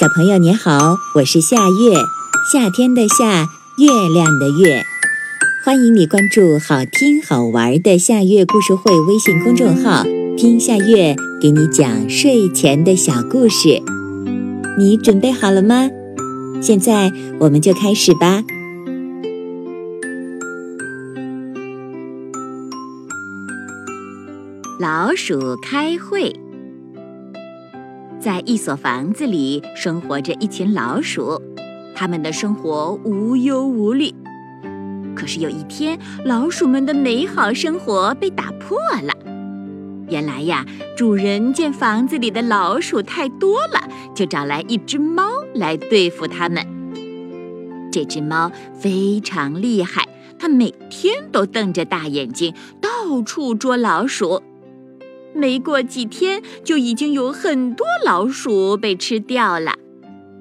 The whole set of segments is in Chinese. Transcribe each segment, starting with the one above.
小朋友你好，我是夏月，夏天的夏，月亮的月。欢迎你关注好听好玩的夏月故事会微信公众号，听夏月给你讲睡前的小故事。你准备好了吗？现在我们就开始吧。老鼠开会。在一所房子里生活着一群老鼠，他们的生活无忧无虑。可是有一天，老鼠们的美好生活被打破了。原来呀，主人见房子里的老鼠太多了，就找来一只猫来对付它们。这只猫非常厉害，它每天都瞪着大眼睛，到处捉老鼠。没过几天，就已经有很多老鼠被吃掉了。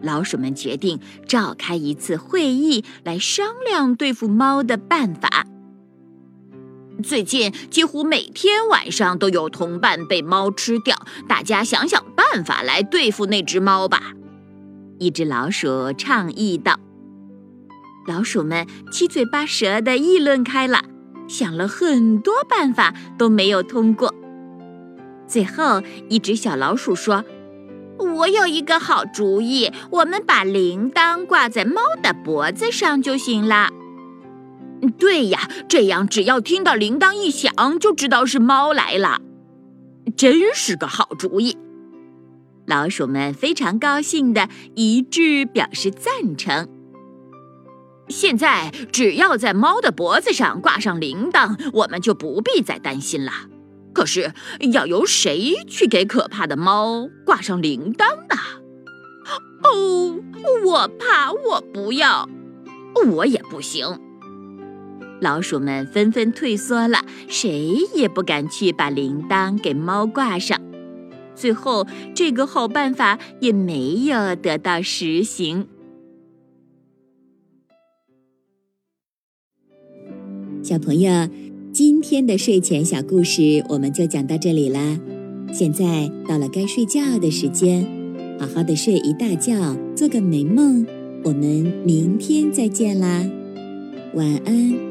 老鼠们决定召开一次会议，来商量对付猫的办法。最近几乎每天晚上都有同伴被猫吃掉，大家想想办法来对付那只猫吧。一只老鼠倡议道。老鼠们七嘴八舌地议论开了，想了很多办法，都没有通过。最后一只小老鼠说：“我有一个好主意，我们把铃铛挂在猫的脖子上就行了。”“对呀，这样只要听到铃铛一响，就知道是猫来了。”“真是个好主意！”老鼠们非常高兴的一致表示赞成。现在只要在猫的脖子上挂上铃铛，我们就不必再担心了。可是要由谁去给可怕的猫挂上铃铛呢？哦，我怕我不要，我也不行。老鼠们纷纷退缩了，谁也不敢去把铃铛给猫挂上。最后，这个好办法也没有得到实行。小朋友。今天的睡前小故事我们就讲到这里啦，现在到了该睡觉的时间，好好的睡一大觉，做个美梦。我们明天再见啦，晚安。